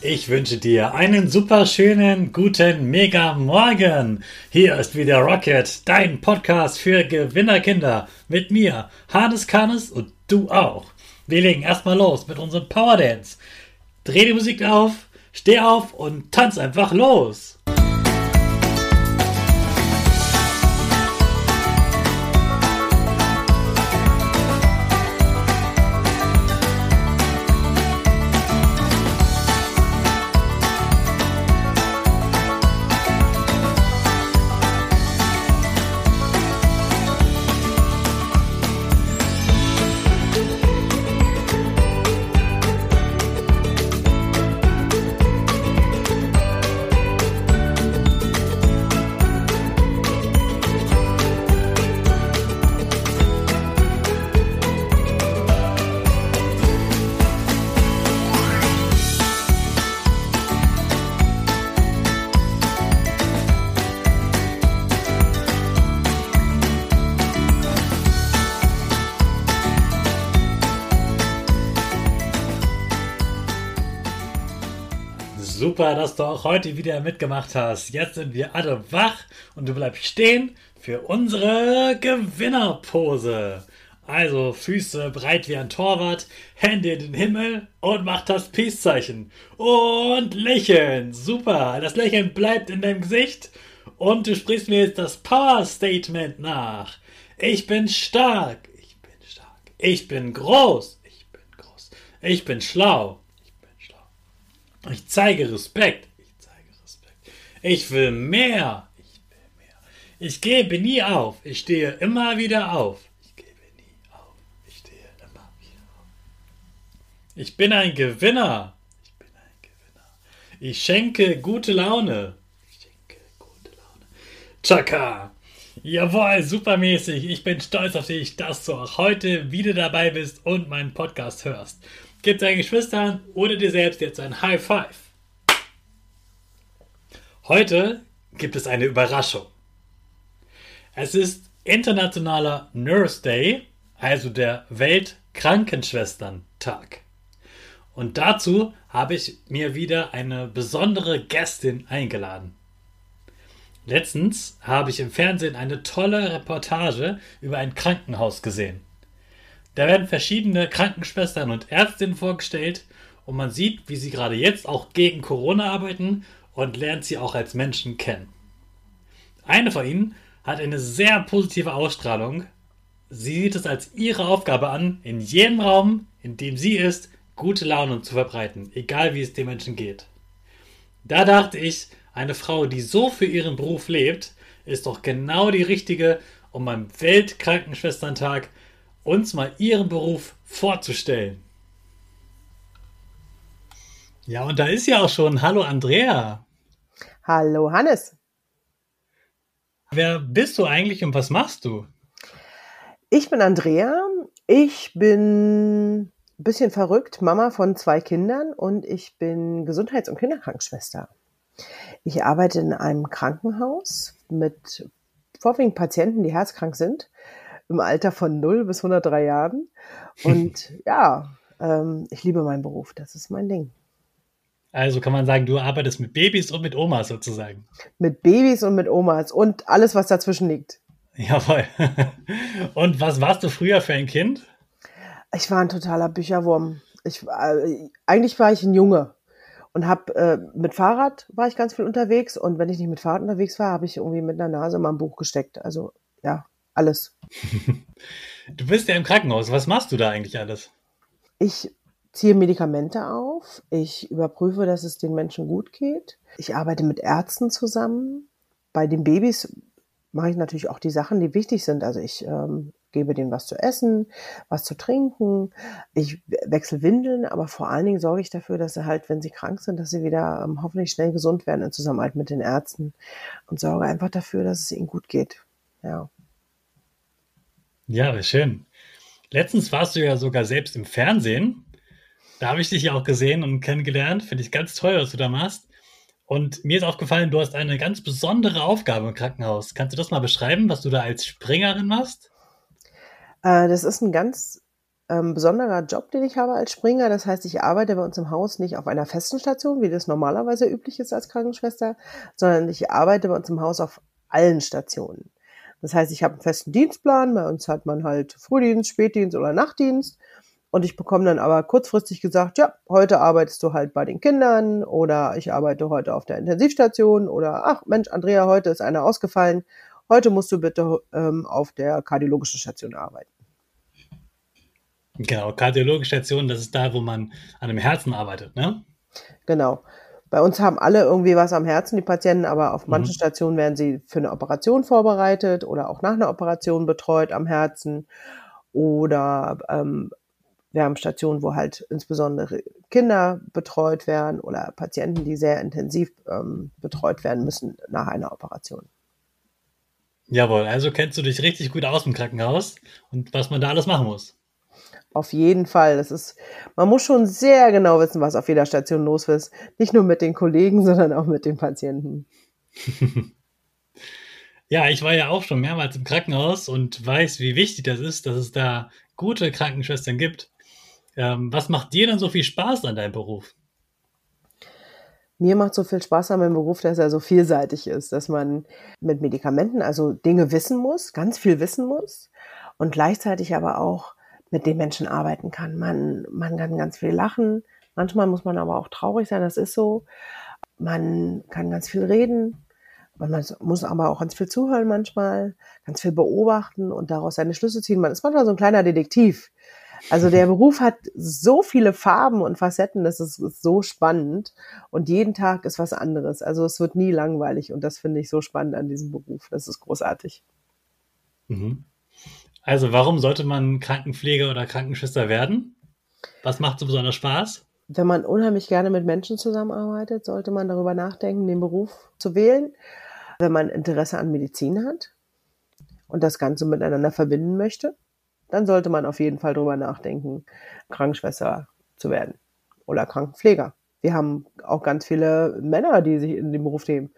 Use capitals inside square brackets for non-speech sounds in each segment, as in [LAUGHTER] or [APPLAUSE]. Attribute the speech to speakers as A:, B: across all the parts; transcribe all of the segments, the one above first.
A: Ich wünsche dir einen super schönen, guten, mega Morgen. Hier ist wieder Rocket, dein Podcast für Gewinnerkinder. Mit mir, Hannes Kanes und du auch. Wir legen erstmal los mit unserem Power Dance. Dreh die Musik auf, steh auf und tanz einfach los. Super, dass du auch heute wieder mitgemacht hast. Jetzt sind wir alle wach und du bleibst stehen für unsere Gewinnerpose. Also Füße breit wie ein Torwart, Hände in den Himmel und mach das Peace-Zeichen. Und lächeln. Super, das Lächeln bleibt in deinem Gesicht und du sprichst mir jetzt das Power-Statement nach. Ich bin stark. Ich bin stark. Ich bin groß. Ich bin groß. Ich bin schlau. Ich zeige Respekt. Ich zeige Respekt. Ich will mehr. Ich will mehr. Ich gebe nie auf. Ich stehe immer wieder auf. Ich gebe nie auf. Ich stehe immer wieder auf. Ich bin ein Gewinner. Ich bin ein Gewinner. Ich schenke gute Laune. Ich schenke gute Laune. Chaka. Jawohl, supermäßig. Ich bin stolz auf dich, dass du auch heute wieder dabei bist und meinen Podcast hörst. Gib deinen Geschwistern oder dir selbst jetzt ein High Five. Heute gibt es eine Überraschung. Es ist Internationaler Nurse Day, also der Weltkrankenschwestern-Tag. Und dazu habe ich mir wieder eine besondere Gästin eingeladen. Letztens habe ich im Fernsehen eine tolle Reportage über ein Krankenhaus gesehen. Da werden verschiedene Krankenschwestern und Ärztinnen vorgestellt und man sieht, wie sie gerade jetzt auch gegen Corona arbeiten und lernt sie auch als Menschen kennen. Eine von ihnen hat eine sehr positive Ausstrahlung. Sie sieht es als ihre Aufgabe an, in jedem Raum, in dem sie ist, gute Laune zu verbreiten, egal wie es den Menschen geht. Da dachte ich, eine Frau, die so für ihren Beruf lebt, ist doch genau die richtige, um am Weltkrankenschwesterntag uns mal ihren Beruf vorzustellen. Ja, und da ist ja auch schon Hallo Andrea.
B: Hallo Hannes.
A: Wer bist du eigentlich und was machst du?
B: Ich bin Andrea. Ich bin ein bisschen verrückt, Mama von zwei Kindern und ich bin Gesundheits- und Kinderkrankenschwester. Ich arbeite in einem Krankenhaus mit vorwiegend Patienten, die herzkrank sind im Alter von 0 bis 103 Jahren. Und [LAUGHS] ja, ähm, ich liebe meinen Beruf, das ist mein Ding.
A: Also kann man sagen, du arbeitest mit Babys und mit Omas sozusagen.
B: Mit Babys und mit Omas und alles, was dazwischen liegt.
A: Jawohl. [LAUGHS] Und was warst du früher für ein Kind?
B: Ich war ein totaler Bücherwurm. Ich, äh, eigentlich war ich ein Junge und habe äh, mit Fahrrad war ich ganz viel unterwegs und wenn ich nicht mit Fahrrad unterwegs war, habe ich irgendwie mit einer Nase mal ein Buch gesteckt. Also ja, alles. [LAUGHS]
A: Du bist ja im Krankenhaus. Was machst du da eigentlich alles?
B: Ich ziehe Medikamente auf. Ich überprüfe, dass es den Menschen gut geht. Ich arbeite mit Ärzten zusammen. Bei den Babys mache ich natürlich auch die Sachen, die wichtig sind. Also ich ähm, gebe denen was zu essen, was zu trinken. Ich wechsle Windeln, aber vor allen Dingen sorge ich dafür, dass sie halt, wenn sie krank sind, dass sie wieder ähm, hoffentlich schnell gesund werden in Zusammenarbeit mit den Ärzten und sorge einfach dafür, dass es ihnen gut geht. Ja.
A: Ja, schön. Letztens warst du ja sogar selbst im Fernsehen. Da habe ich dich ja auch gesehen und kennengelernt. Finde ich ganz toll, was du da machst. Und mir ist aufgefallen, du hast eine ganz besondere Aufgabe im Krankenhaus. Kannst du das mal beschreiben, was du da als Springerin machst?
B: Äh, das ist ein ganz ähm, besonderer Job, den ich habe als Springer. Das heißt, ich arbeite bei uns im Haus nicht auf einer festen Station, wie das normalerweise üblich ist als Krankenschwester, sondern ich arbeite bei uns im Haus auf allen Stationen. Das heißt, ich habe einen festen Dienstplan. Bei uns hat man halt Frühdienst, Spätdienst oder Nachtdienst. Und ich bekomme dann aber kurzfristig gesagt, ja, heute arbeitest du halt bei den Kindern oder ich arbeite heute auf der Intensivstation oder ach Mensch, Andrea, heute ist einer ausgefallen. Heute musst du bitte ähm, auf der kardiologischen Station arbeiten.
A: Genau, kardiologische Station, das ist da, wo man an dem Herzen arbeitet, ne?
B: Genau. Bei uns haben alle irgendwie was am Herzen, die Patienten, aber auf manchen mhm. Stationen werden sie für eine Operation vorbereitet oder auch nach einer Operation betreut am Herzen. Oder ähm, wir haben Stationen, wo halt insbesondere Kinder betreut werden oder Patienten, die sehr intensiv ähm, betreut werden müssen nach einer Operation.
A: Jawohl, also kennst du dich richtig gut aus im Krankenhaus und was man da alles machen muss.
B: Auf jeden Fall. Das ist, man muss schon sehr genau wissen, was auf jeder Station los ist. Nicht nur mit den Kollegen, [LAUGHS] sondern auch mit den Patienten. [LAUGHS]
A: ja, ich war ja auch schon mehrmals im Krankenhaus und weiß, wie wichtig das ist, dass es da gute Krankenschwestern gibt. Ähm, was macht dir denn so viel Spaß an deinem Beruf?
B: Mir macht so viel Spaß an meinem Beruf, dass er so vielseitig ist, dass man mit Medikamenten also Dinge wissen muss, ganz viel wissen muss und gleichzeitig aber auch mit den Menschen arbeiten kann. Man, man kann ganz viel lachen. Manchmal muss man aber auch traurig sein, das ist so. Man kann ganz viel reden. Man muss aber auch ganz viel zuhören manchmal, ganz viel beobachten und daraus seine Schlüsse ziehen. Man ist manchmal so ein kleiner Detektiv. Also der [LAUGHS] Beruf hat so viele Farben und Facetten, das ist so spannend und jeden Tag ist was anderes. Also es wird nie langweilig und das finde ich so spannend an diesem Beruf. Das ist großartig.
A: Mhm. Also warum sollte man Krankenpfleger oder Krankenschwester werden? Was macht so besonders Spaß?
B: Wenn man unheimlich gerne mit Menschen zusammenarbeitet, sollte man darüber nachdenken, den Beruf zu wählen. Wenn man Interesse an Medizin hat und das Ganze miteinander verbinden möchte, dann sollte man auf jeden Fall darüber nachdenken, Krankenschwester zu werden oder Krankenpfleger. Wir haben auch ganz viele Männer, die sich in den Beruf nehmen.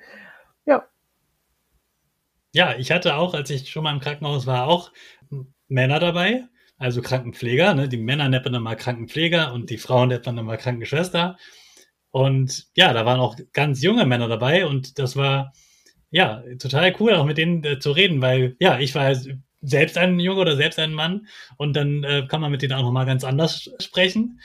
B: Ja,
A: ja, ich hatte auch, als ich schon mal im Krankenhaus war, auch Männer dabei, also Krankenpfleger. Ne? Die Männer nennen dann mal Krankenpfleger und die Frauen nennen dann mal Krankenschwester. Und ja, da waren auch ganz junge Männer dabei und das war ja total cool, auch mit denen äh, zu reden, weil ja, ich war selbst ein Junge oder selbst ein Mann und dann äh, kann man mit denen auch nochmal ganz anders sprechen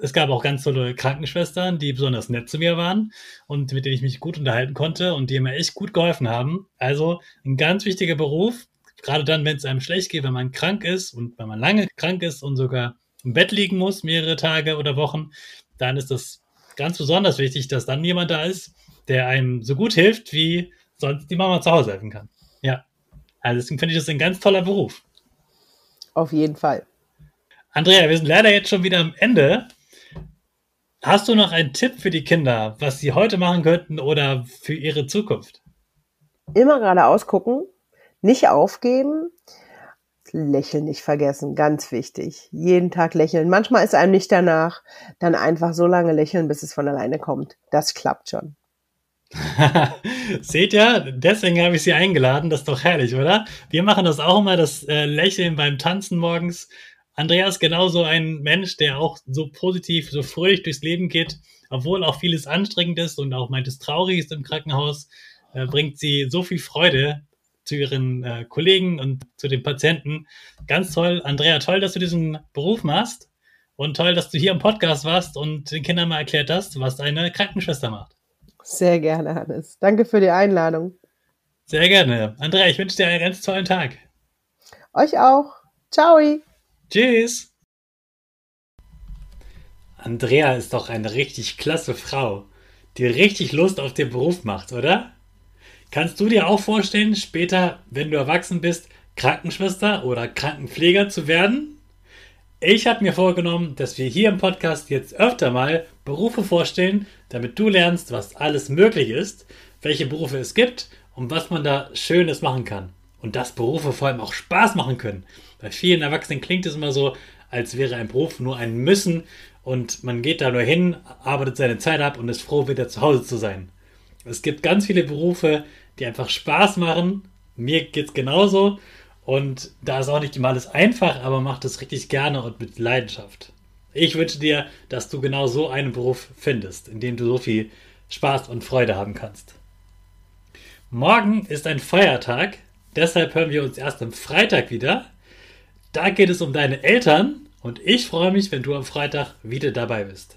A: es gab auch ganz tolle Krankenschwestern, die besonders nett zu mir waren und mit denen ich mich gut unterhalten konnte und die mir echt gut geholfen haben. Also ein ganz wichtiger Beruf, gerade dann, wenn es einem schlecht geht, wenn man krank ist und wenn man lange krank ist und sogar im Bett liegen muss, mehrere Tage oder Wochen, dann ist das ganz besonders wichtig, dass dann jemand da ist, der einem so gut hilft, wie sonst die Mama zu Hause helfen kann. Ja. Also deswegen finde ich das ein ganz toller Beruf.
B: Auf jeden Fall.
A: Andrea, wir sind leider jetzt schon wieder am Ende. Hast du noch einen Tipp für die Kinder, was sie heute machen könnten oder für ihre Zukunft?
B: Immer geradeaus gucken, nicht aufgeben, Lächeln nicht vergessen, ganz wichtig. Jeden Tag lächeln. Manchmal ist einem nicht danach, dann einfach so lange lächeln, bis es von alleine kommt. Das klappt schon. [LAUGHS]
A: Seht ihr, deswegen habe ich sie eingeladen. Das ist doch herrlich, oder? Wir machen das auch immer, das äh, Lächeln beim Tanzen morgens. Andreas genauso ein Mensch, der auch so positiv, so fröhlich durchs Leben geht, obwohl auch vieles anstrengend ist und auch meint es traurig ist im Krankenhaus, äh, bringt sie so viel Freude zu ihren äh, Kollegen und zu den Patienten. Ganz toll. Andrea, toll, dass du diesen Beruf machst und toll, dass du hier im Podcast warst und den Kindern mal erklärt hast, was eine Krankenschwester macht.
B: Sehr gerne, Hannes. Danke für die Einladung.
A: Sehr gerne. Andrea, ich wünsche dir einen ganz tollen Tag.
B: Euch auch. Ciao.
A: Tschüss. Andrea ist doch eine richtig klasse Frau, die richtig Lust auf den Beruf macht, oder? Kannst du dir auch vorstellen, später, wenn du erwachsen bist, Krankenschwester oder Krankenpfleger zu werden? Ich habe mir vorgenommen, dass wir hier im Podcast jetzt öfter mal Berufe vorstellen, damit du lernst, was alles möglich ist, welche Berufe es gibt und was man da Schönes machen kann. Und dass Berufe vor allem auch Spaß machen können. Bei vielen Erwachsenen klingt es immer so, als wäre ein Beruf nur ein Müssen und man geht da nur hin, arbeitet seine Zeit ab und ist froh, wieder zu Hause zu sein. Es gibt ganz viele Berufe, die einfach Spaß machen. Mir geht es genauso. Und da ist auch nicht immer alles einfach, aber macht es richtig gerne und mit Leidenschaft. Ich wünsche dir, dass du genau so einen Beruf findest, in dem du so viel Spaß und Freude haben kannst. Morgen ist ein Feiertag, deshalb hören wir uns erst am Freitag wieder. Da geht es um deine Eltern und ich freue mich, wenn du am Freitag wieder dabei bist.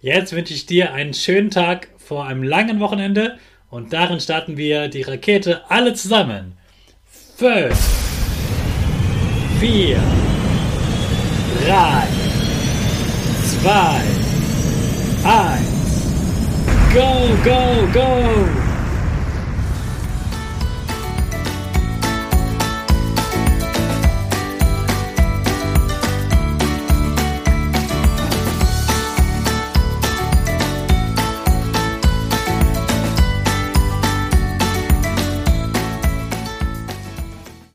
A: Jetzt wünsche ich dir einen schönen Tag vor einem langen Wochenende und darin starten wir die Rakete alle zusammen. Fünf, vier, drei, zwei, eins, go, go, go!